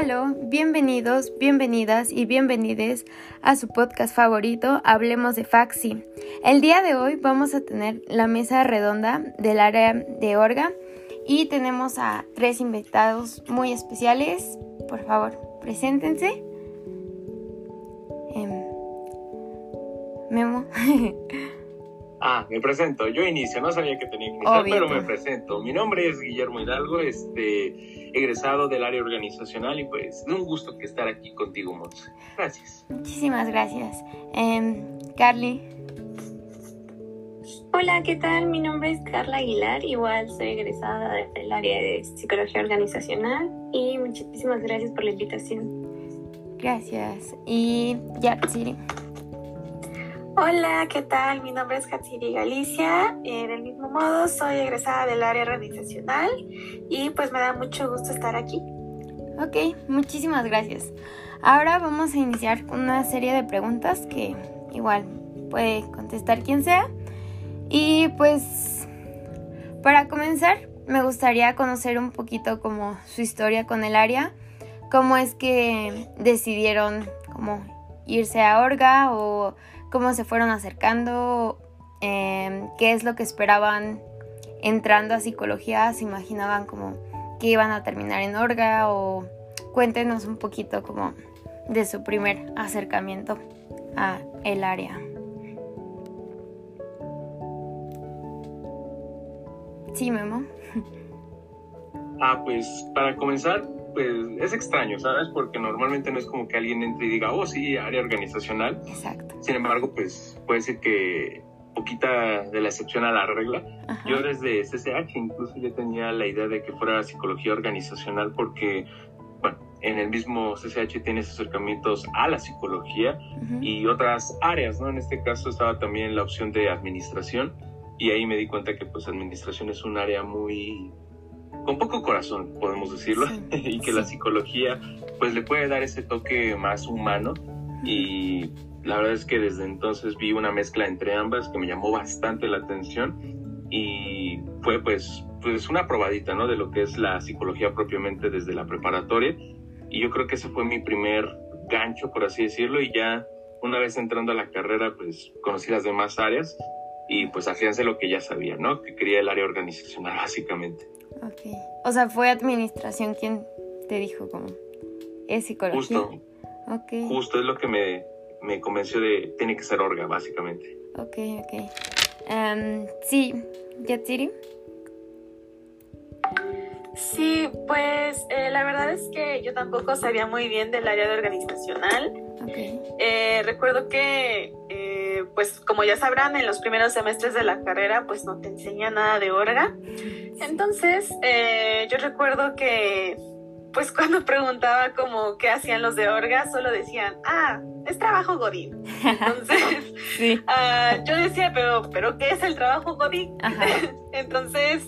Aló, bienvenidos, bienvenidas y bienvenides a su podcast favorito, Hablemos de Faxi. El día de hoy vamos a tener la mesa redonda del área de Orga y tenemos a tres invitados muy especiales. Por favor, preséntense. Em, Memo. Ah, me presento. Yo inicio, no sabía que tenía que iniciar, pero me presento. Mi nombre es Guillermo Hidalgo, este, egresado del área organizacional y pues es un gusto que estar aquí contigo, Monse. Gracias. Muchísimas gracias. Eh, Carly. Hola, ¿qué tal? Mi nombre es Carla Aguilar, igual soy egresada del área de psicología organizacional y muchísimas gracias por la invitación. Gracias. Y ya, Siri. Hola, ¿qué tal? Mi nombre es Katsiri Galicia. Eh, del mismo modo, soy egresada del área organizacional y pues me da mucho gusto estar aquí. Ok, muchísimas gracias. Ahora vamos a iniciar una serie de preguntas que igual puede contestar quien sea. Y pues para comenzar, me gustaría conocer un poquito como su historia con el área, cómo es que decidieron como irse a Orga o cómo se fueron acercando, em, qué es lo que esperaban entrando a psicología, se imaginaban como que iban a terminar en Orga o cuéntenos un poquito como de su primer acercamiento a el área. Sí, Memo. Ah, pues para comenzar, pues es extraño, ¿sabes? Porque normalmente no es como que alguien entre y diga, oh, sí, área organizacional. Exacto. Sin embargo, pues puede ser que poquita de la excepción a la regla. Yo desde CCH incluso ya tenía la idea de que fuera psicología organizacional porque, bueno, en el mismo CCH tienes acercamientos a la psicología y otras áreas, ¿no? En este caso estaba también la opción de administración y ahí me di cuenta que pues administración es un área muy con poco corazón, podemos decirlo, y que la psicología pues le puede dar ese toque más humano y la verdad es que desde entonces vi una mezcla entre ambas que me llamó bastante la atención y fue pues pues una probadita, ¿no? De lo que es la psicología propiamente desde la preparatoria y yo creo que ese fue mi primer gancho, por así decirlo, y ya una vez entrando a la carrera pues conocí las demás áreas y pues afiancé lo que ya sabía, ¿no? Que quería el área organizacional básicamente. Ok. O sea, fue administración quien te dijo como, es psicología. Justo. Justo es lo que me, me convenció de, tiene que ser orga, básicamente. Ok, ok. Um, sí, Yatsiri. Sí, pues eh, la verdad es que yo tampoco sabía muy bien del área de organizacional. Okay. Eh, recuerdo que eh, pues como ya sabrán, en los primeros semestres de la carrera pues no te enseña nada de orga. Entonces, eh, yo recuerdo que pues cuando preguntaba como qué hacían los de orga, solo decían, ah, es trabajo godín. Entonces, ah, yo decía, pero, pero ¿qué es el trabajo godín? Entonces,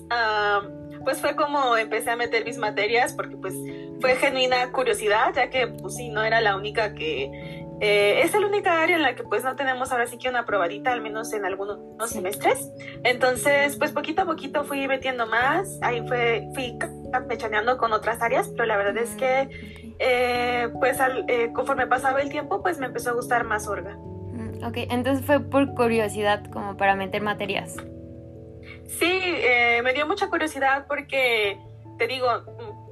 pues fue como empecé a meter mis materias porque pues fue genuina curiosidad, ya que pues sí, no era la única que eh, es la única área en la que pues no tenemos ahora sí que una probadita, al menos en algunos semestres. Entonces, pues poquito a poquito fui metiendo más, ahí fue, fui campechaneando con otras áreas, pero la verdad es que eh, pues eh, conforme pasaba el tiempo, pues me empezó a gustar más Orga. Mm, ok, entonces fue por curiosidad como para meter materias. Sí, me dio mucha curiosidad porque, te digo,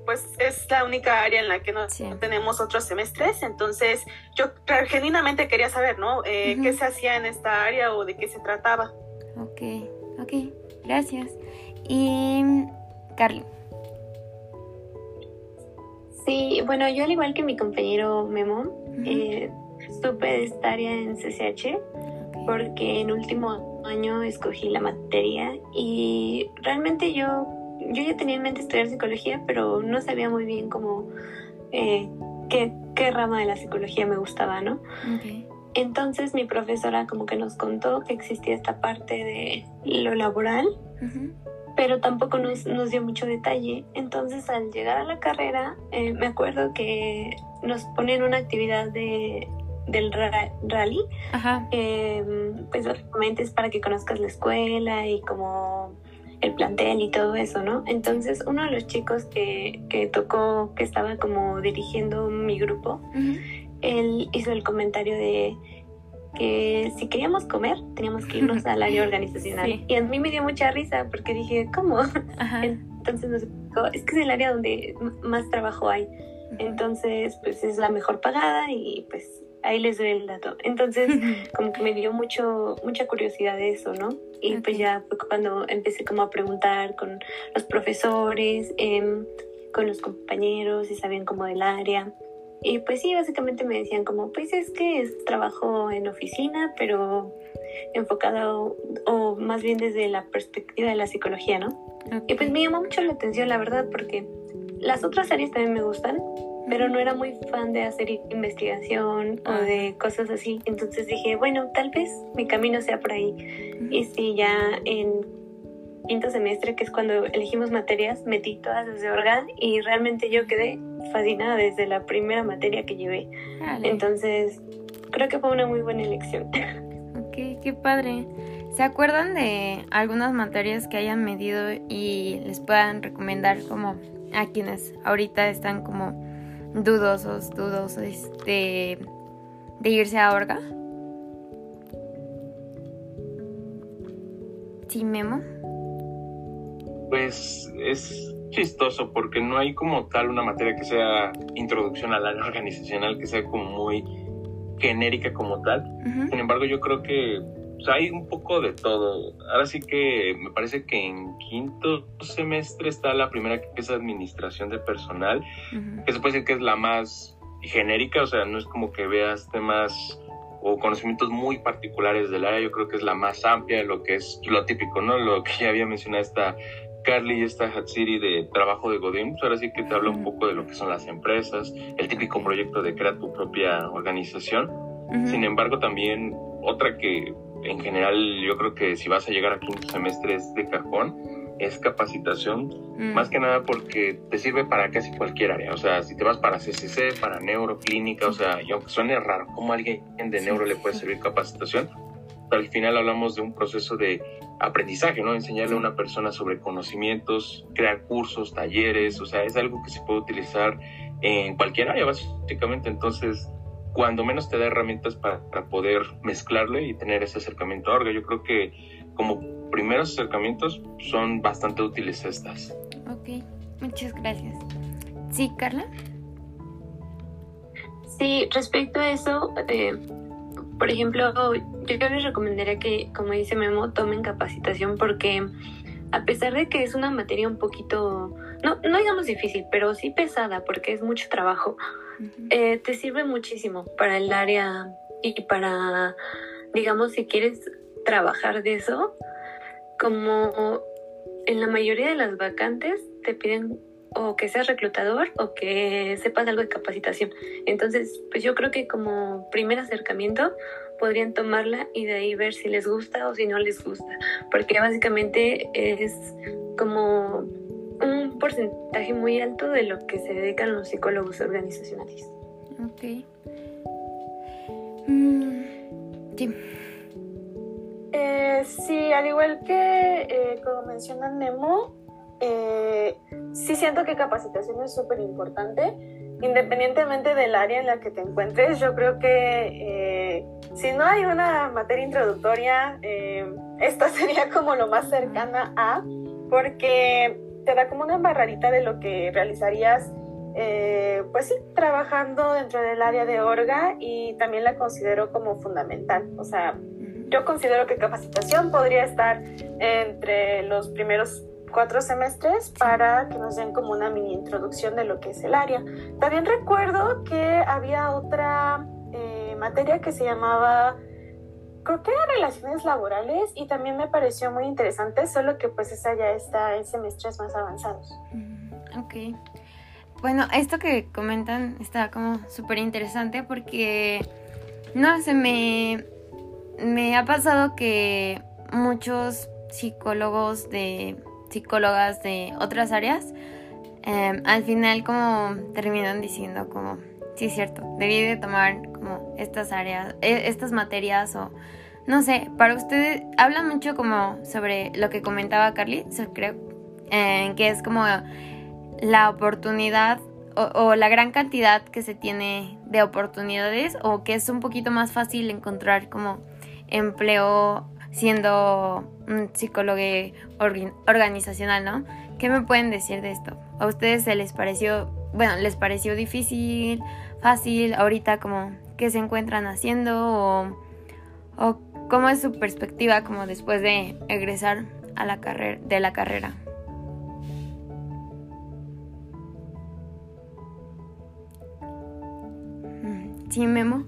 pues es la única área en la que no tenemos otros semestres, entonces yo genuinamente quería saber, ¿no? Eh, ¿Qué se hacía en esta área o de qué se trataba? Ok, ok, gracias. Y Carly. Sí, bueno, yo al igual que mi compañero Memo, eh, supe de esta área en CCH porque en último año escogí la materia y realmente yo yo ya tenía en mente estudiar psicología, pero no sabía muy bien cómo, eh, qué, qué, rama de la psicología me gustaba, ¿no? Entonces mi profesora como que nos contó que existía esta parte de lo laboral, pero tampoco nos, nos, dio mucho detalle. Entonces al llegar a la carrera, eh, me acuerdo que nos ponen una actividad de, del rally, Ajá. Eh, pues básicamente es para que conozcas la escuela y como el plantel y todo eso, ¿no? Entonces uno de los chicos que, que tocó, que estaba como dirigiendo mi grupo, él hizo el comentario de que si queríamos comer teníamos que irnos al área organizacional. Y a mí me dio mucha risa porque dije, ¿cómo? Entonces nos explicó, es que es el área donde más trabajo hay. Entonces, pues es la mejor pagada y pues ahí les doy el dato. Entonces, como que me dio mucho, mucha curiosidad de eso, ¿no? Y pues ya fue cuando empecé como a preguntar con los profesores, em, con los compañeros, si sabían como del área. Y pues sí, básicamente me decían como, pues es que es trabajo en oficina, pero enfocado o más bien desde la perspectiva de la psicología, ¿no? Y pues me llamó mucho la atención, la verdad, porque las otras áreas también me gustan, pero no era muy fan de hacer investigación o de cosas así. Entonces dije, bueno, tal vez mi camino sea por ahí. Y sí, ya en quinto semestre, que es cuando elegimos materias, metí todas desde organ y realmente yo quedé fascinada desde la primera materia que llevé. Entonces, creo que fue una muy buena elección. Ok, qué padre. ¿Se acuerdan de algunas materias que hayan medido y les puedan recomendar como a quienes ahorita están como dudosos, dudosos de, de irse a Orga? Sí, Memo. Pues es chistoso porque no hay como tal una materia que sea introducción al área organizacional que sea como muy genérica como tal. Sin embargo, yo creo que hay un poco de todo. Ahora sí que me parece que en quinto semestre está la primera que es administración de personal, que se puede decir que es la más genérica, o sea, no es como que veas temas o conocimientos muy particulares del área, yo creo que es la más amplia de lo que es lo típico, ¿no? Lo que ya había mencionado esta Carly y esta Hatsiri de trabajo de Godin, pues ahora sí que te habla un poco de lo que son las empresas, el típico proyecto de crear tu propia organización. Sin embargo, también otra que en general yo creo que si vas a llegar a quinto semestre es de cajón, es capacitación, mm. más que nada porque te sirve para casi cualquier área, o sea, si te vas para CCC, para neuroclínica, o sea, y aunque suene raro, ¿cómo a alguien de neuro le puede servir capacitación? Pero al final hablamos de un proceso de aprendizaje, ¿no? Enseñarle a una persona sobre conocimientos, crear cursos, talleres, o sea, es algo que se puede utilizar en cualquier área, básicamente, entonces cuando menos te da herramientas para, poder mezclarle y tener ese acercamiento a orga. Yo creo que como primeros acercamientos son bastante útiles estas. Ok, muchas gracias. Sí, Carla. Sí, respecto a eso, eh, por ejemplo, yo les recomendaría que, como dice Memo, tomen capacitación porque a pesar de que es una materia un poquito, no, no digamos difícil, pero sí pesada porque es mucho trabajo, eh, te sirve muchísimo para el área y para, digamos, si quieres trabajar de eso, como en la mayoría de las vacantes te piden o que seas reclutador o que sepas algo de capacitación. Entonces, pues yo creo que como primer acercamiento podrían tomarla y de ahí ver si les gusta o si no les gusta, porque básicamente es como un porcentaje muy alto de lo que se dedican los psicólogos organizacionales. Ok. Mm, sí. Eh, sí, al igual que eh, como menciona Nemo, eh, sí siento que capacitación es súper importante. Independientemente del área en la que te encuentres, yo creo que si no hay una materia introductoria, esta sería como lo más cercana a, porque te da como una embarradita de lo que realizarías, eh, pues sí, trabajando dentro del área de orga y también la considero como fundamental. O sea, yo considero que capacitación podría estar entre los primeros cuatro semestres para que nos den como una mini introducción de lo que es el área. También recuerdo que había otra eh, materia que se llamaba creo que relaciones laborales y también me pareció muy interesante, solo que pues esa ya está en semestres más avanzados. Mm, ok. Bueno, esto que comentan está como súper interesante porque, no sé, me, me ha pasado que muchos psicólogos de psicólogas de otras áreas em, al final como terminan diciendo como sí es cierto debí de tomar como estas áreas e, estas materias o no sé, para ustedes, hablan mucho como sobre lo que comentaba Carly, creo, eh, que es como la oportunidad o, la gran cantidad que se tiene de oportunidades o que es un poquito más fácil encontrar como empleo siendo un psicólogo organizacional, ¿no? ¿Qué me pueden decir de esto? ¿A ustedes se les pareció, bueno, les pareció difícil, fácil, ahorita como qué se encuentran haciendo o, cómo es su perspectiva como después de egresar a la carrera, de la carrera? Mm, ¿Sí, Memo?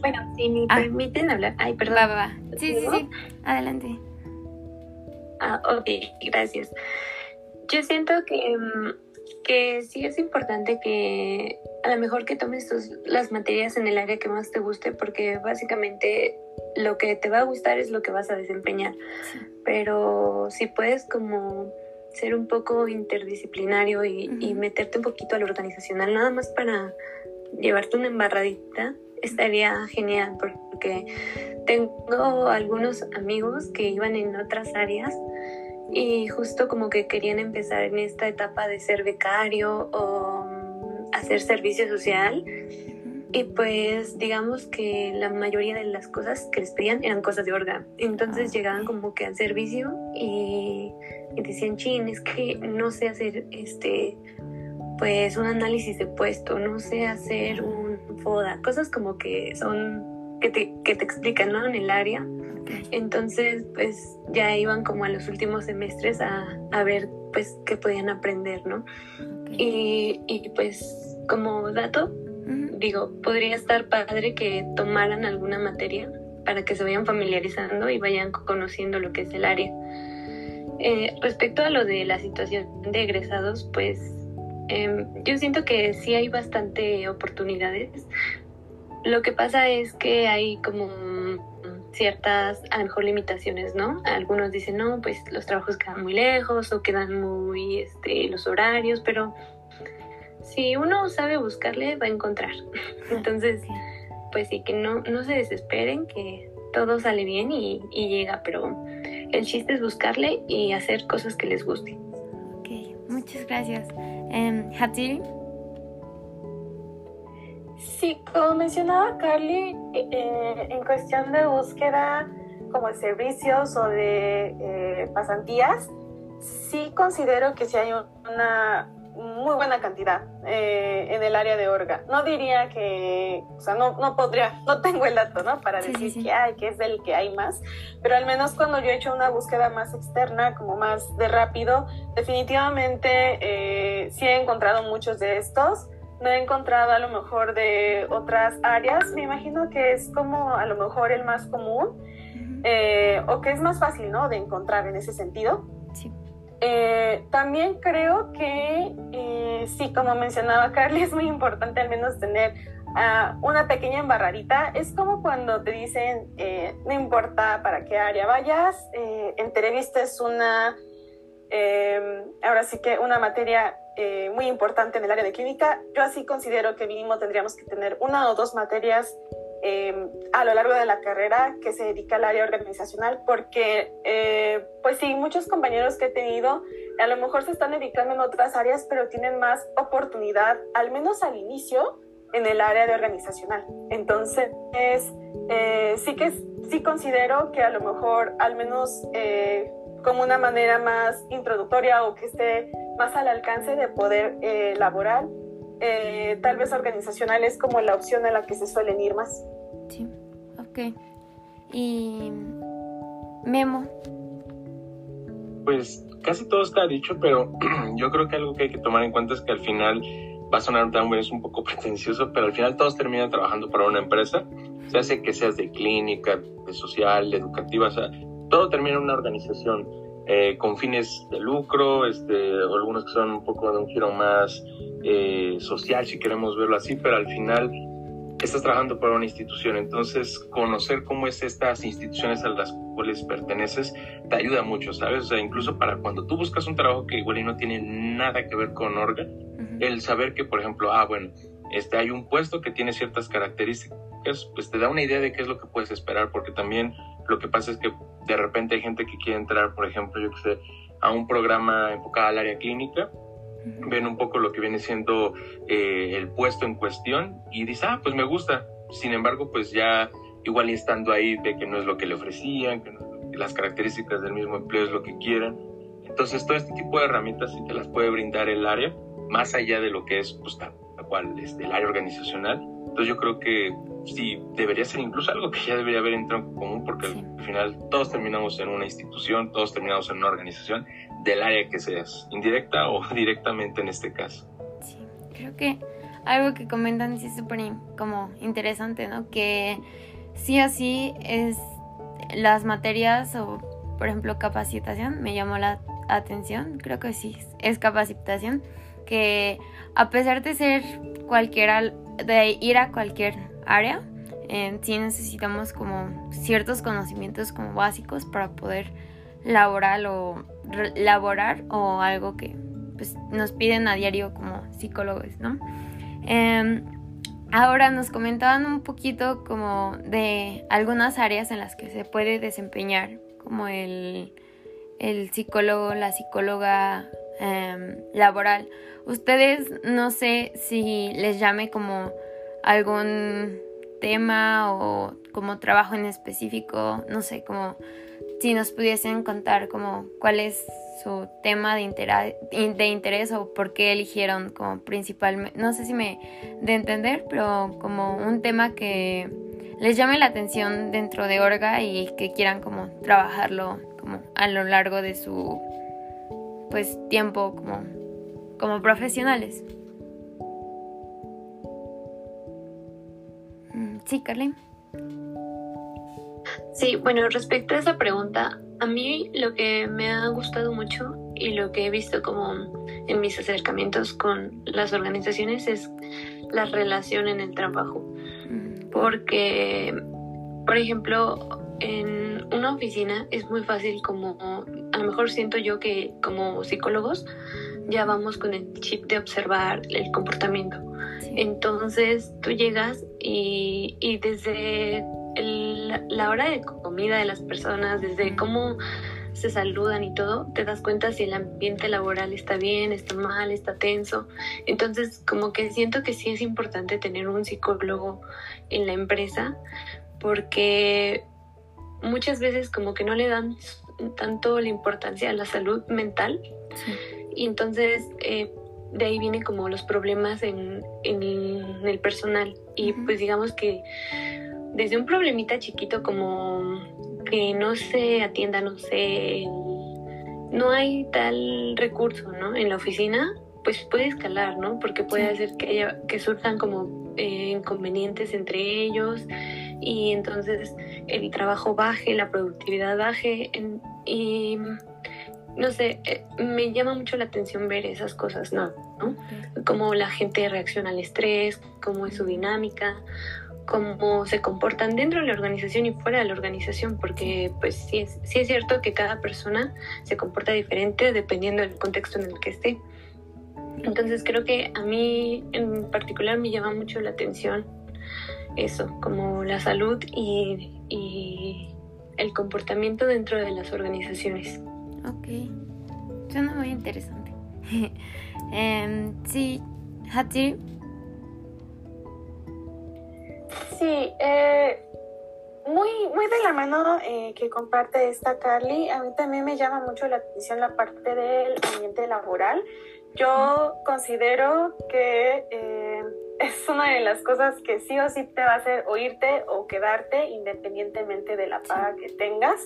Bueno, si me ah. permiten hablar. Ay, perdón. Va, va, Sí, sí, sí. Adelante. Ah, ok, gracias. Yo siento que, mm, que sí es importante que a lo mejor que tomes tus, las materias en el área que más te guste, porque básicamente lo que te va a gustar es lo que vas a desempeñar. Pero si puedes como ser un poco interdisciplinario y, y meterte un poquito al organizacional, nada más para llevarte una embarradita, estaría genial porque tengo algunos amigos que iban en otras áreas y justo como que querían empezar en esta etapa de ser becario o mm, hacer servicio social y pues digamos que la mayoría de las cosas que les pedían eran cosas de órgano. Entonces ah, llegaban como que al servicio y, y decían, chin, es que no sé hacer este pues un análisis de puesto, no sé hacer un FODA, cosas como que son, que te, que te explican, ¿no? En el área. Entonces, pues ya iban como a los últimos semestres a, a ver, pues, qué podían aprender, ¿no? Y, y, pues, como dato, digo, podría estar padre que tomaran alguna materia para que se vayan familiarizando y vayan conociendo lo que es el área. Eh, respecto a lo de la situación de egresados, pues Em, yo siento que sí hay bastante oportunidades. Lo que pasa es que hay como ciertas, a lo mejor, limitaciones, ¿no? Algunos dicen, no, pues los trabajos quedan muy lejos o quedan muy, este, los horarios, pero si uno sabe buscarle, va a encontrar. Entonces, pues sí, que no, no se desesperen, que todo sale bien y, y llega, pero el chiste es buscarle y hacer cosas que les gusten. Ok, muchas gracias. Eh, Sí, como mencionaba Carly, eh, en cuestión de búsqueda como de servicios o de eh, pasantías, sí considero que sí hay una muy buena cantidad eh, en el área de Orga. No diría que, o sea, no, no podría, no tengo el dato, ¿no? Para decir que hay, que es del que hay más, pero al menos cuando yo he hecho una búsqueda más externa, como más de rápido, definitivamente eh, sí he encontrado muchos de estos. No he encontrado a lo mejor de otras áreas. Me imagino que es como a lo mejor el más común eh, o que es más fácil, ¿no? De encontrar en ese sentido. Sí. Eh, también creo que, eh, sí, como mencionaba Carly, es muy importante al menos tener uh, una pequeña embarradita. Es como cuando te dicen, eh, no importa para qué área vayas, es una, em, ahora sí que una materia eh, muy importante en el área de clínica. Yo así considero que mínimo tendríamos que tener una o dos materias Em, a lo largo de la carrera que se dedica al área organizacional, porque eh, pues sí, muchos compañeros que he tenido a lo mejor se están dedicando en otras áreas, pero tienen más oportunidad, al menos al inicio, en el área de organizacional. Entonces, eh, sí que sí considero que a lo mejor, al menos eh, como una manera más introductoria o que esté más al alcance de poder elaborar, eh, tal vez organizacional es como la opción a la que se suelen ir más. Sí, ok. Y Memo. Pues casi todo está dicho, pero yo creo que algo que hay que tomar en cuenta es que al final va a sonar también es un poco pretencioso, pero al final todos terminan trabajando para una empresa, se hace que seas de clínica, de social, de educativa, o sea, todo termina en una organización eh, con fines de lucro, este, algunos que son un poco de un giro más eh, social, si queremos verlo así, pero al final estás trabajando para una institución, entonces conocer cómo es estas instituciones a las cuales perteneces te ayuda mucho, ¿sabes? O sea, incluso para cuando tú buscas un trabajo que igual y no tiene nada que ver con Orga, el saber que, por ejemplo, ah, bueno, este, hay un puesto que tiene ciertas características características, pues te da una idea de qué es lo que puedes esperar, porque también lo que pasa es que de repente hay gente que quiere entrar, por ejemplo, yo que sé, a un programa enfocado al área clínica, ven un poco lo que viene siendo eh, el puesto en cuestión y dice, ah, pues me gusta. Sin embargo, pues ya igual estando ahí de que no es lo que le ofrecían, que, las características del mismo empleo es lo que quieren. Entonces, todo este tipo de herramientas sí te las puede brindar el área, más allá de lo que es, pues, tal, cual, este, el área organizacional. Entonces, yo creo que sí, debería ser incluso algo que ya debería haber en tronco común, porque al final todos terminamos en una institución, todos terminamos en una organización, del área que seas, indirecta o directamente en este caso. Sí, creo que algo que comentan sí es súper como interesante, ¿no? Que sí o sí es las materias o, por ejemplo, capacitación, me llamó la atención, creo que sí, es capacitación, que a pesar de ser cualquiera, de ir a cualquier área, eh, sí necesitamos como ciertos conocimientos como básicos para poder laborar o laborar o algo que pues, nos piden a diario como psicólogos, ¿no? Em, ahora nos comentaban un poquito como de algunas áreas en las que se puede desempeñar, como el, el psicólogo, la psicóloga em, laboral. Ustedes no sé si les llame como algún tema o como trabajo en específico, no sé, como si nos pudiesen contar como cuál es su tema de, de interés o por qué eligieron como principalmente, no sé si me de entender, pero como un tema que les llame la atención dentro de Orga y que quieran como trabajarlo como a lo largo de su pues tiempo como, como profesionales. Sí, Carly. Sí, bueno, respecto a esa pregunta, a mí lo que me ha gustado mucho y lo que he visto como en mis acercamientos con las organizaciones es la relación en el trabajo. Porque, por ejemplo, en una oficina es muy fácil como, a lo mejor siento yo que como psicólogos ya vamos con el chip de observar el comportamiento. Entonces tú llegas y, y desde la hora de comida de las personas, desde cómo se saludan y todo, te das cuenta si el ambiente laboral está bien, está mal, está tenso. Entonces, como que siento que sí es importante tener un psicólogo en la empresa porque muchas veces como que no le dan tanto la importancia a la salud mental y entonces eh, de ahí vienen como los problemas en, en el personal y pues digamos que desde un problemita chiquito como que no se atienda, no sé, no hay tal recurso, ¿no? En la oficina, pues puede escalar, ¿no? Porque puede hacer que, haya, que surjan como eh, inconvenientes entre ellos y entonces el trabajo baje, la productividad baje y no sé, eh, me llama mucho la atención ver esas cosas, ¿no? ¿no? Cómo la gente reacciona al estrés, cómo es su dinámica cómo se comportan dentro de la organización y fuera de la organización, porque pues sí es, sí es cierto que cada persona se comporta diferente dependiendo del contexto en el que esté. Entonces creo que a mí en particular me llama mucho la atención eso, como la salud y, y el comportamiento dentro de las organizaciones. Ok, suena muy interesante. um, sí, Hati, Sí, eh, muy, muy de la mano eh, que comparte esta Carly, a mí también me llama mucho la atención la parte del ambiente laboral. Yo considero que eh, es una de las cosas que sí o sí te va a hacer oírte o quedarte independientemente de la paga que tengas,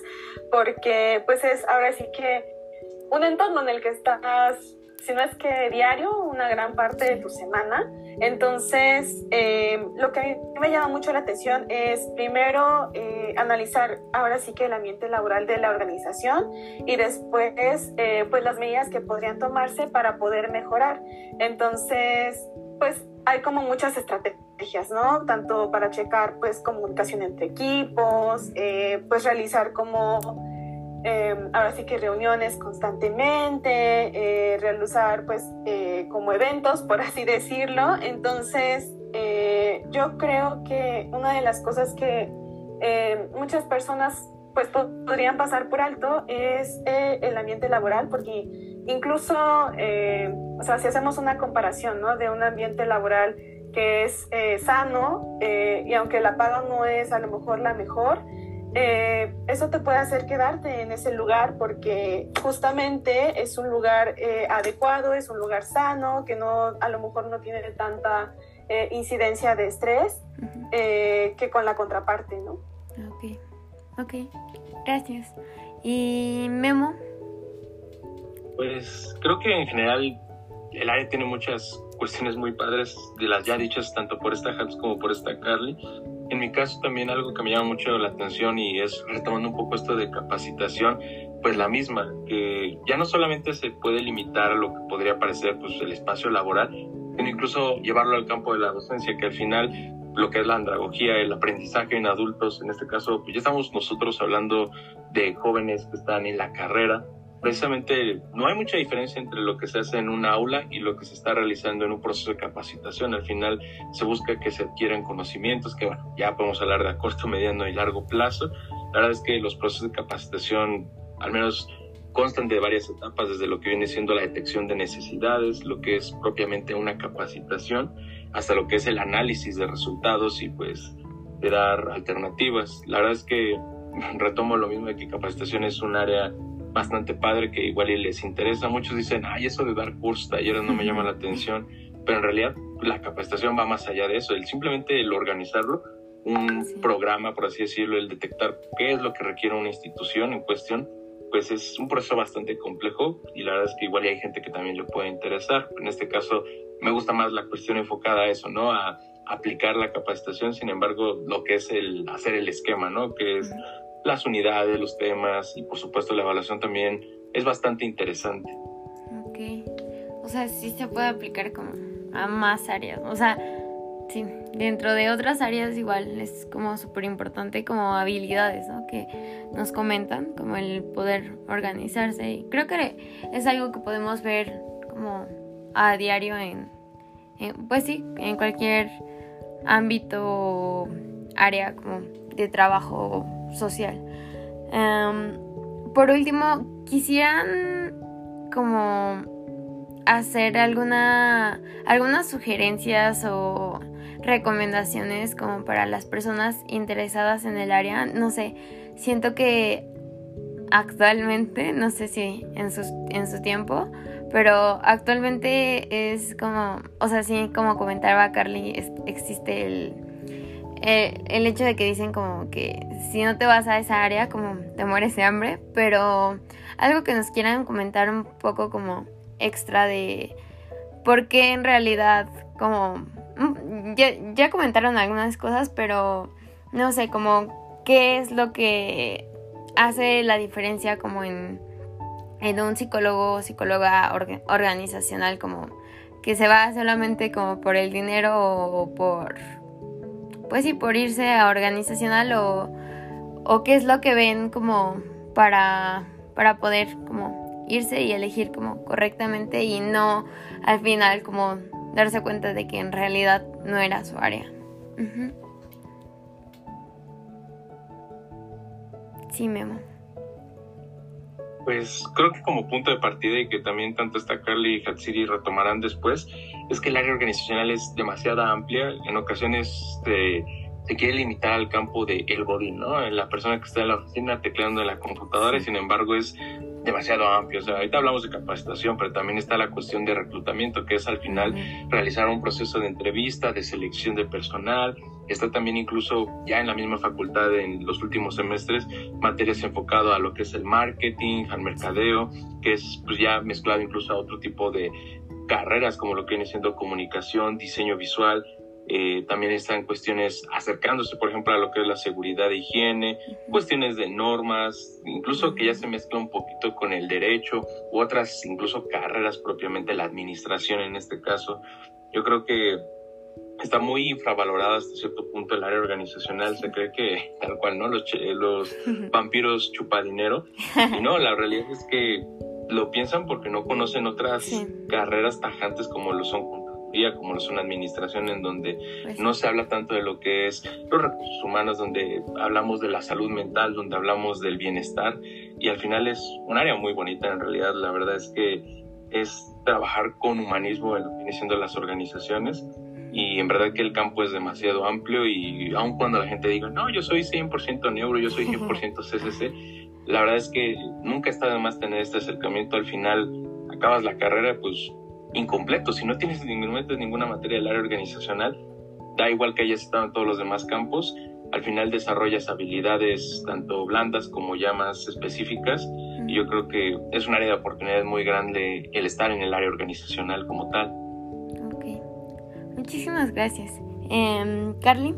porque pues es ahora sí que un entorno en el que estás si no es que diario, una gran parte de tu semana. Entonces, eh, lo que a mí me llama mucho la atención es primero eh, analizar ahora sí que el ambiente laboral de la organización y después eh, pues las medidas que podrían tomarse para poder mejorar. Entonces, pues hay como muchas estrategias, ¿no? Tanto para checar pues comunicación entre equipos, pues realizar como Em, ahora sí que reuniones constantemente, eh, realizar pues eh, como eventos, por así decirlo. Entonces, eh, yo creo que una de las cosas que eh, muchas personas pues podrían pasar por alto es eh, el ambiente laboral, porque incluso, o sea, si hacemos una comparación, ¿no? De un ambiente laboral que es sano y aunque la paga no es a lo mejor la mejor, eh, eso te puede hacer quedarte en ese lugar porque justamente es un lugar eh, adecuado, es un lugar sano, que no, a lo mejor no tiene tanta eh, incidencia de estrés que con la contraparte, ¿no? Ok, ok, gracias. ¿Y Memo? Pues creo que en general el área tiene muchas cuestiones muy padres, de las ya dichas tanto por esta Habs como por esta Carly. En mi caso también algo que me llama mucho la atención y es retomando un poco esto de capacitación, pues la misma, que ya no solamente se puede limitar a lo que podría parecer pues el espacio laboral, sino incluso llevarlo al campo de la docencia, que al final lo que es la andragogía, el aprendizaje en adultos, en este caso, pues ya estamos nosotros hablando de jóvenes que están en la carrera, precisamente no hay mucha diferencia entre lo que se hace en un aula y lo que se está realizando en un proceso de capacitación. Al final se busca que se adquieran conocimientos, que ya podemos hablar de a corto, mediano y largo plazo. La verdad es que los procesos de capacitación, al menos constan de varias etapas, desde lo que viene siendo la detección de necesidades, lo que es propiamente una capacitación, hasta lo que es el análisis de resultados y pues de dar alternativas. La verdad es que retomo lo mismo de que capacitación es un área bastante padre que igual y les interesa. Muchos dicen, ay, eso de dar cursos, talleres no me llama la atención, pero en realidad la capacitación va más allá de eso, el simplemente el organizarlo, un programa, por así decirlo, el detectar qué es lo que requiere una institución en cuestión, pues es un proceso bastante complejo y la verdad es que igual hay gente que también le puede interesar. En este caso, me gusta más la cuestión enfocada a eso, ¿no? A aplicar la capacitación, sin embargo, lo que es el hacer el esquema, ¿no? Que es las unidades, los temas y por supuesto la evaluación también es bastante interesante. Ok, o sea, sí se puede aplicar como a más áreas, o sea, sí, dentro de otras áreas igual es como súper importante como habilidades, ¿no? Que nos comentan, como el poder organizarse y creo que es algo que podemos ver como a diario en, en pues sí, en cualquier ámbito, área como de trabajo social. Em, por último, quisieran como hacer alguna algunas sugerencias o recomendaciones como para las personas interesadas en el área. No sé, siento que actualmente, no sé si en su, en su tiempo, pero actualmente es como, o sea, sí, como comentaba Carly, existe el eh, el hecho de que dicen como que si no te vas a esa área como te mueres de hambre, pero algo que nos quieran comentar un poco como extra de por qué en realidad como mm, ya, comentaron algunas cosas, pero no sé, como qué es lo que hace la diferencia como en, en un psicólogo o psicóloga organizacional como que se va solamente como por el dinero o por pues sí, por irse a organizacional o, o qué es lo que ven como para, para poder como irse y elegir como correctamente y no al final como darse cuenta de que en realidad no era su área. Sí, Memo. Pues creo que como punto de partida y que también tanto esta Carly y Hatsiri retomarán después, es que el área organizacional es demasiado amplia. En ocasiones se, se quiere limitar al campo de el godín, ¿no? La persona que está en la oficina tecleando en la computadora y sin embargo es demasiado amplio. O sea, ahorita hablamos de capacitación, pero también está la cuestión de reclutamiento, que es al final realizar un proceso de entrevista, de selección de personal. Está también incluso ya en la misma facultad en los últimos semestres materias enfocado a lo que es el marketing, al mercadeo, que es pues ya mezclado incluso a otro tipo de carreras como lo que viene siendo comunicación, diseño visual, eh, también están cuestiones acercándose, por ejemplo, a lo que es la seguridad e higiene, cuestiones de normas, incluso que ya se mezcla un poquito con el derecho, u otras incluso carreras propiamente, la administración en este caso. Yo creo que está muy infravalorada hasta cierto punto el área organizacional. Se cree que tal cual, ¿no? Los, los vampiros chupa dinero. Y no, la realidad es que lo piensan porque no conocen otras carreras tajantes como lo son consultoría, como es una administración en donde pues no se habla tanto de lo que es los recursos humanos, donde hablamos de la salud mental, donde hablamos del bienestar y al final es un área muy bonita en realidad, la verdad es que es trabajar con humanismo en lo que viene siendo las organizaciones y en verdad que el campo es demasiado amplio y aun cuando la gente diga, no, yo soy 100% neuro, yo soy 100% CCC, la verdad es que nunca está de más tener este acercamiento, al final acabas la carrera pues incompleto, si no tienes ninguna materia del área organizacional, da igual que hayas estado en todos los demás campos, al final desarrollas habilidades tanto blandas como ya más específicas y yo creo que es un área de oportunidad muy grande el estar en el área organizacional como tal. Ok, muchísimas gracias. Eh, Carly.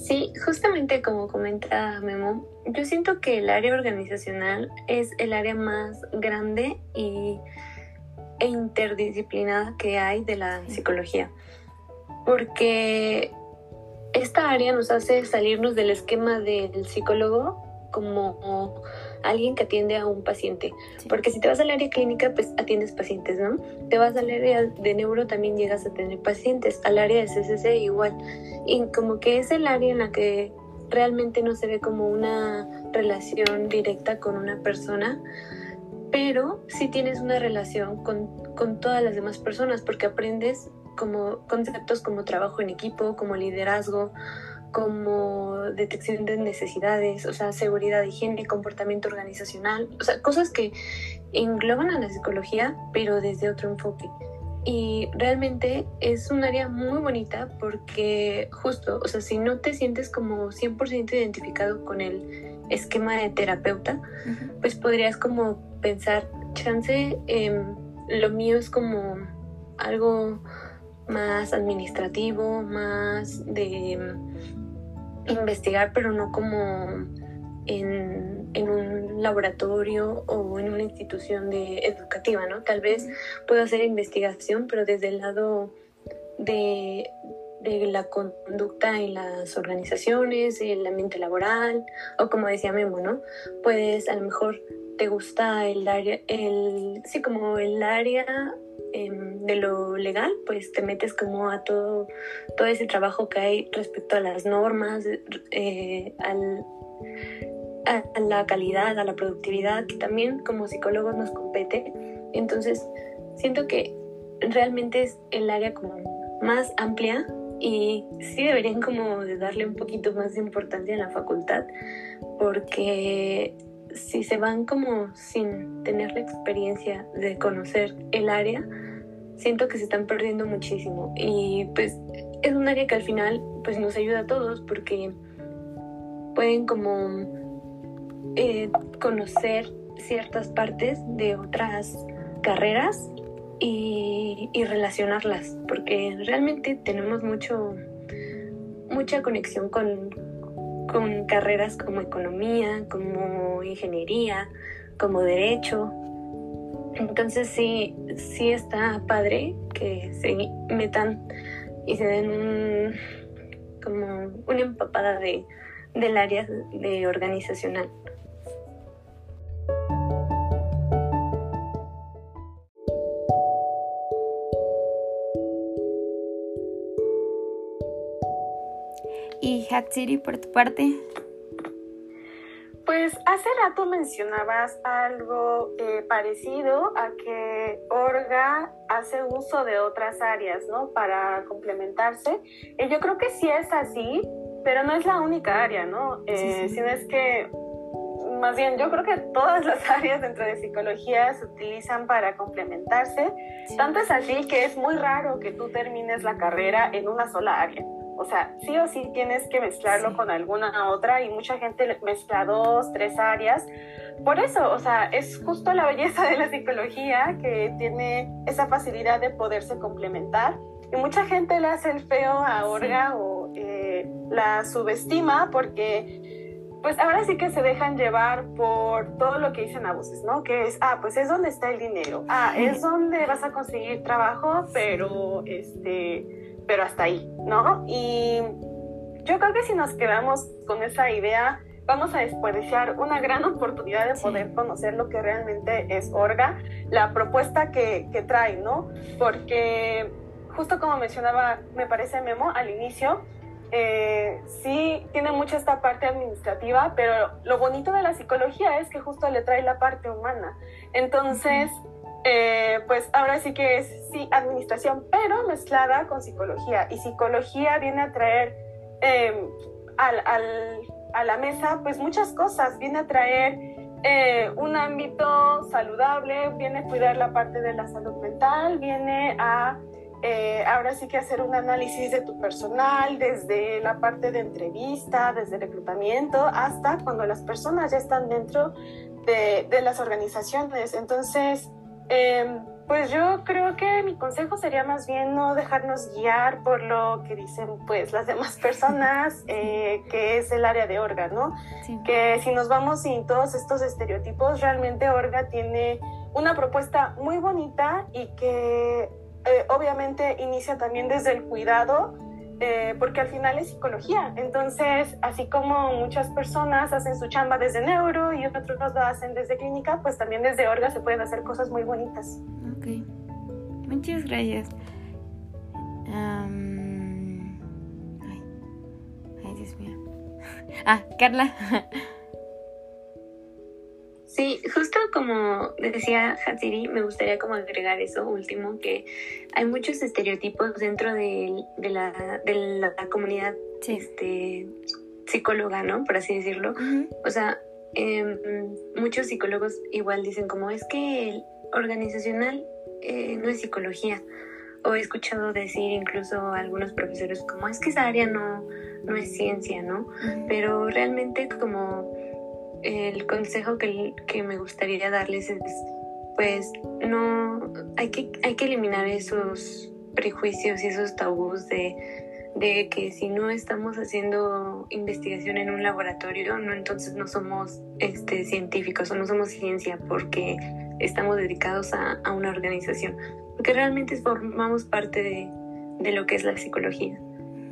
Sí, justamente como comenta Memo, yo siento que el área organizacional es el área más grande y, e interdisciplinada que hay de la psicología. Porque esta área nos hace salirnos del esquema del psicólogo como alguien que atiende a un paciente. Porque si te vas al área clínica, pues atiendes pacientes, ¿no? Te vas al área de neuro, también llegas a tener pacientes. Al área de CCC igual. Y como que es el área en la que realmente no se ve como una relación directa con una persona, pero sí tienes una relación con, con todas las demás personas porque aprendes como conceptos como trabajo en equipo, como liderazgo, como detección de necesidades, o sea, seguridad, higiene, comportamiento organizacional, o sea, cosas que engloban a la psicología, pero desde otro enfoque. Y realmente es un área muy bonita porque justo, o sea, si no te sientes como 100% identificado con el esquema de terapeuta, pues podrías como pensar, chance, em, lo mío es como algo más administrativo, más de investigar, pero no como en, un laboratorio o en una institución de, educativa, ¿no? Tal vez puedo hacer investigación, pero desde el lado de, de la conducta en las organizaciones, el ambiente laboral, o como decía Memo, ¿no? Puedes a lo mejor te gusta el área, el, sí, como el área Em, de lo legal, pues te metes como a todo, todo ese trabajo que hay respecto a las normas, eh, al, a, la calidad, a la productividad, que también como psicólogos nos compete. Entonces, siento que realmente es el área como más amplia y sí deberían como de darle un poquito más de importancia a la facultad porque si se van como sin tener la experiencia de conocer el área, siento que se están perdiendo muchísimo. Y pues es un área que al final pues nos ayuda a todos porque pueden como eh, conocer ciertas partes de otras carreras y, relacionarlas, porque realmente tenemos mucho, mucha conexión con, con carreras como economía, como ingeniería, como derecho. Entonces sí, sí está padre que se metan y se den un, como una empapada de, del área de organizacional. ¿Y Hatsiri por tu parte? Pues hace rato mencionabas algo eh, parecido a que Orga hace uso de otras áreas, ¿no? Para complementarse. Y yo creo que sí es así, pero no es la única área, ¿no? Eh, Sino es que, más bien, yo creo que todas las áreas dentro de psicología se utilizan para complementarse. Tanto es así que es muy raro que tú termines la carrera en una sola área. O sea, sí o sí tienes que mezclarlo con alguna otra y mucha gente mezcla dos, tres áreas. Por eso, o sea, es justo la belleza de la psicología que tiene esa facilidad de poderse complementar. Y mucha gente le hace el feo a Orga o eh, la subestima porque pues ahora sí que se dejan llevar por todo lo que dicen a voces, ¿no? Que es, ah, pues es donde está el dinero, ah, es donde vas a conseguir trabajo, pero este pero hasta ahí, ¿no? Y yo creo que si nos quedamos con esa idea, vamos a desperdiciar una gran oportunidad de poder conocer lo que realmente es Orga, la propuesta que, que trae, ¿no? Porque justo como mencionaba, me parece Memo al inicio, eh, sí tiene mucha esta parte administrativa, pero lo bonito de la psicología es que justo le trae la parte humana. Entonces, eh, pues ahora sí que es sí administración, pero mezclada con psicología. Y psicología viene a traer em, al, a la mesa pues muchas cosas, viene a traer eh, un ámbito saludable, viene a cuidar la parte de la salud mental, viene a eh, ahora sí que hacer un análisis de tu personal, desde la parte de entrevista, desde reclutamiento, hasta cuando las personas ya están dentro de, de las organizaciones. Entonces, em, pues yo creo que mi consejo sería más bien no dejarnos guiar por lo que dicen pues las demás personas, eh, que es el área de Orga, ¿no? Que si nos vamos sin todos estos estereotipos, realmente Orga tiene una propuesta muy bonita y que eh, obviamente inicia también desde el cuidado, eh, porque al final es psicología. Entonces, así como muchas personas hacen su chamba desde neuro y otros lo hacen desde clínica, pues también desde orga se pueden hacer cosas muy bonitas. Ok, muchas gracias. Ay. Ay, Dios mío. Ah, Carla. Sí, justo como decía Hatsiri, me gustaría como agregar eso último, que hay muchos estereotipos dentro de, la, de la, comunidad este, psicóloga, ¿no? Por así decirlo. O sea, em, muchos psicólogos igual dicen como es que el organizacional eh, no es psicología. O he escuchado decir incluso a algunos profesores como es que esa área no, no es ciencia, ¿no? Pero realmente como el consejo que, que, me gustaría darles es, pues, no, hay que, hay que eliminar esos prejuicios y esos tabús de, de que si no estamos haciendo investigación en un laboratorio, no, entonces no somos este, científicos o no somos ciencia porque estamos dedicados a, a una organización, porque realmente formamos parte de, de, lo que es la psicología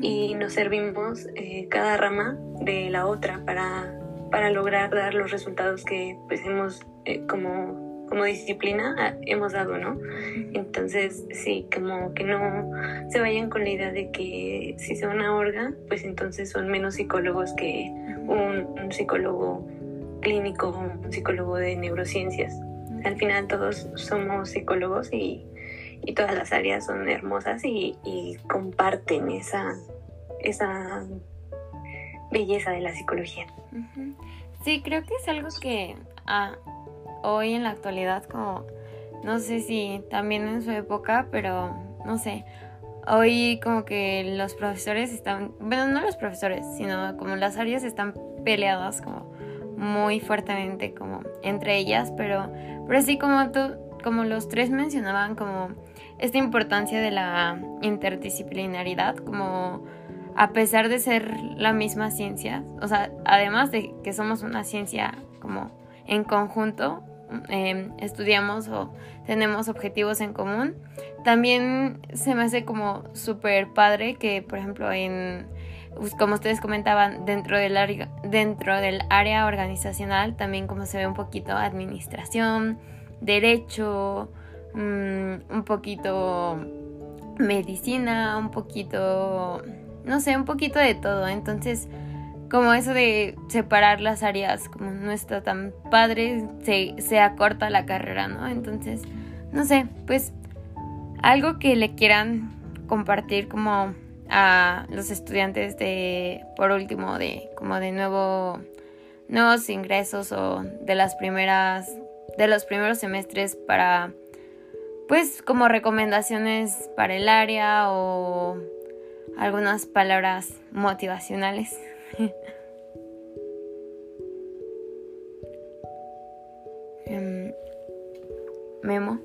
y nos servimos eh, cada rama de la otra para para lograr dar los resultados que pues hemos eh, como, como disciplina ah, hemos dado, ¿no? Entonces, sí, como que no se vayan con la idea de que si son una orga, pues entonces son menos psicólogos que un, psicólogo clínico, un psicólogo de neurociencias. Al final todos somos psicólogos y, y todas las áreas son hermosas y, y comparten esa, esa belleza de la psicología. Sí, creo que es algo que ah, hoy en la actualidad, como no sé si también en su época, pero no sé, hoy como que los profesores están, bueno, no los profesores, sino como las áreas están peleadas como muy fuertemente como entre ellas, pero, pero sí como tú, como los tres mencionaban como esta importancia de la interdisciplinaridad, como a pesar de ser la misma ciencia, o sea, además de que somos una ciencia como en conjunto, em, estudiamos o tenemos objetivos en común, también se me hace como súper padre que, por ejemplo, en, pues, como ustedes comentaban, dentro del, área, dentro del área organizacional también como se ve un poquito administración, derecho, mm, un poquito medicina, un poquito no sé, un poquito de todo. Entonces, como eso de separar las áreas, como no está tan padre, se, se acorta la carrera, ¿no? Entonces, no sé, pues algo que le quieran compartir como a los estudiantes de, por último, de como de nuevo, nuevos ingresos o de las primeras, de los primeros semestres para, pues como recomendaciones para el área o algunas palabras motivacionales. Em, Memo.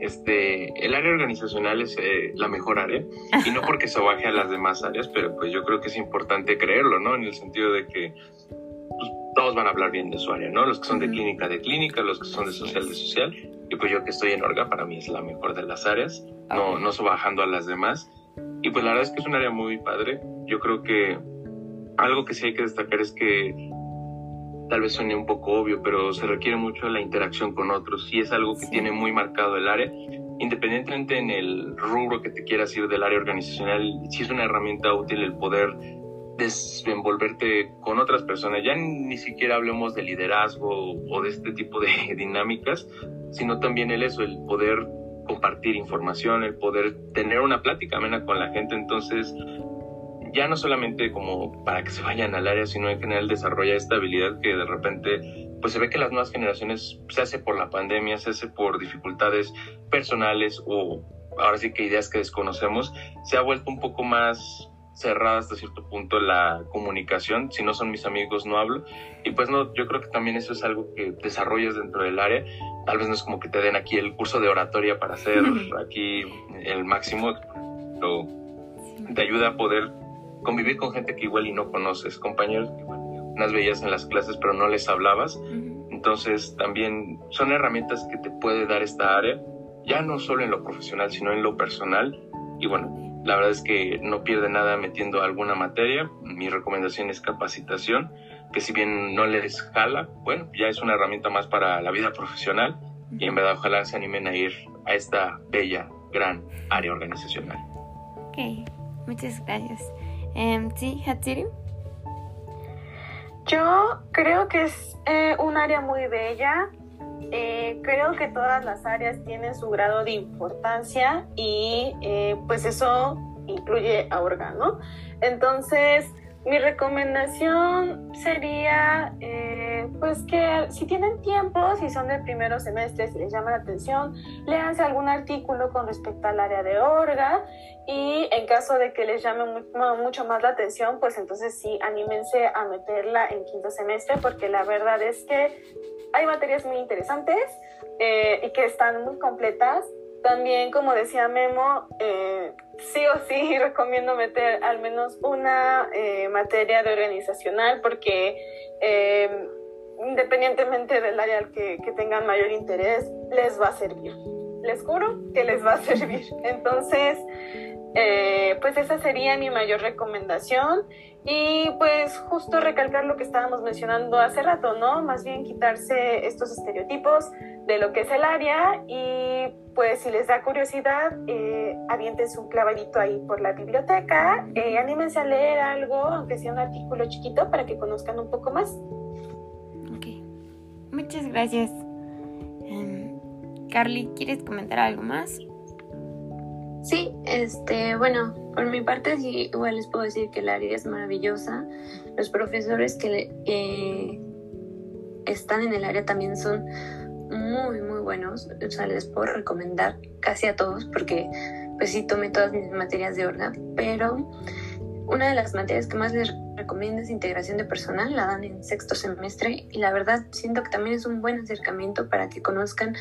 Este, el área organizacional es eh, la mejor área y no porque se baje a las demás áreas, pero pues yo creo que es importante creerlo, ¿no? En el sentido de que pues, todos van a hablar bien de su área, ¿no? Los que son de clínica de clínica, los que son de social de social y pues yo que estoy en Orga para mí es la mejor de las áreas no, ah. no bajando a las demás. Y pues la verdad es que es un área muy padre. Yo creo que algo que sí hay que destacar es que tal vez suene un poco obvio, pero se requiere mucho la interacción con otros y es algo que tiene muy marcado el área. Independientemente en el rubro que te quieras ir del área organizacional, sí es una herramienta útil el poder desenvolverte con otras personas. Ya ni siquiera hablemos de liderazgo o de este tipo de dinámicas, sino también el eso, el poder compartir información, el poder tener una plática amena con la gente. Entonces, ya no solamente como para que se vayan al área, sino en general desarrolla esta habilidad que de repente pues se ve que las nuevas generaciones se hace por la pandemia, se hace por dificultades personales o ahora sí que ideas que desconocemos, se ha vuelto un poco más cerrada hasta cierto punto la comunicación, si no son mis amigos no hablo. Y pues no, yo creo que también eso es algo que desarrollas dentro del área, tal vez no es como que te den aquí el curso de oratoria para hacer aquí el máximo, pero te ayuda a poder convivir con gente que igual y no conoces, compañeros que unas veías en las clases pero no les hablabas. Entonces también son herramientas que te puede dar esta área, ya no solo en lo profesional, sino en lo personal. Y bueno, la verdad es que no pierde nada metiendo alguna materia. Mi recomendación es capacitación, que si bien no les jala, bueno, ya es una herramienta más para la vida profesional. Y en verdad ojalá se animen a ir a esta bella, gran área organizacional. Ok, muchas gracias. Em, sí, Hatsiri. Yo creo que es eh, un área muy bella. Eh, creo que todas las áreas tienen su grado de importancia y eh, pues eso incluye a órgano. Entonces, mi recomendación sería, eh, pues que si tienen tiempo, si son de primeros semestres, si les llama la atención, léanse algún artículo con respecto al área de orga y en caso de que les llame mucho más la atención, pues entonces sí, anímense a meterla en quinto semestre porque la verdad es que hay materias muy interesantes eh, y que están muy completas también, como decía Memo, eh, sí o sí recomiendo meter al menos una eh, materia de organizacional porque eh, independientemente del área que, que, tengan mayor interés, les va a servir. Les juro que les va a servir. Entonces, pues esa sería mi mayor recomendación. Y pues justo recalcar lo que estábamos mencionando hace rato, ¿no? Más bien quitarse estos estereotipos de lo que es el área y pues si les da curiosidad, eh, avientes un clavadito ahí por la biblioteca, eh, anímense a leer algo, aunque sea un artículo chiquito, para que conozcan un poco más. Ok, muchas gracias. Em, Carly, ¿quieres comentar algo más? Sí, este, bueno, por mi parte sí, igual les puedo decir que el área es maravillosa. Los profesores que están en el área también son muy, muy buenos. O sea, les puedo recomendar casi a todos porque pues sí tomé todas mis materias de orga, pero una de las materias que más les recomiendo es integración de personal, la dan en sexto semestre y la verdad siento que también es un buen acercamiento para que conozcan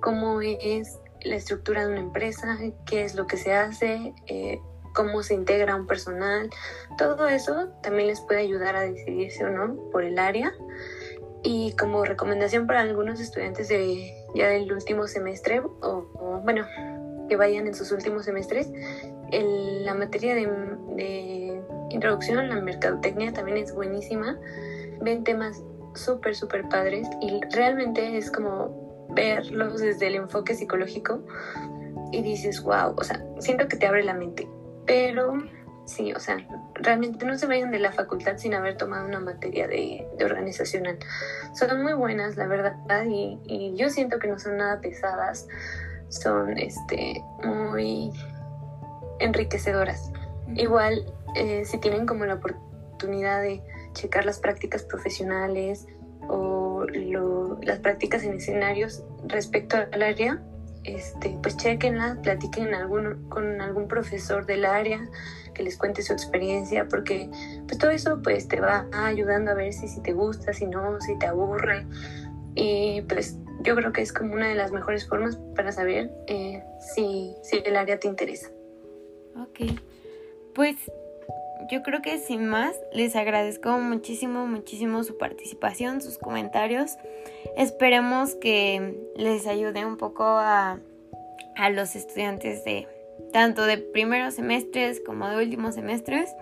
cómo es la estructura de una empresa, qué es lo que se hace, eh, cómo se integra un personal, todo eso también les puede ayudar a decidirse o no por el área. Y como recomendación para algunos estudiantes de ya del último semestre, o, bueno, que vayan en sus últimos semestres, la materia de, de introducción a la mercadotecnia también es buenísima. Ven temas súper, súper padres y realmente es como verlos desde el enfoque psicológico y dices, wow, o sea, siento que te abre la mente, pero Sí, o sea, realmente no se vayan de la facultad sin haber tomado una materia de, organizacional. Son muy buenas, la verdad, y, y, yo siento que no son nada pesadas, son este, muy enriquecedoras. Igual, eh, si tienen como la oportunidad de checar las prácticas profesionales o las prácticas en escenarios respecto al área, este, pues chequenlas, platiquen con algún profesor del área que les cuente su experiencia, porque pues todo eso pues te va ayudando a ver si, si te gusta, si no, si te aburre. Y pues yo creo que es como una de las mejores formas para saber eh, si, si el área te interesa. Ok, pues yo creo que sin más les agradezco muchísimo, muchísimo su participación, sus comentarios. Esperemos que les ayude un poco a, a los estudiantes de tanto de primeros semestres como de últimos semestres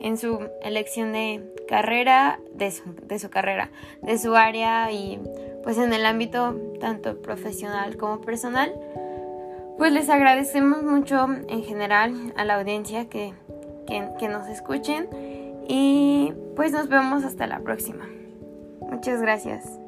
en su elección de carrera, de su, de su, carrera, de su área y pues en el ámbito tanto profesional como personal. Pues les agradecemos mucho en general a la audiencia que que, nos escuchen y pues nos vemos hasta la próxima. Muchas gracias.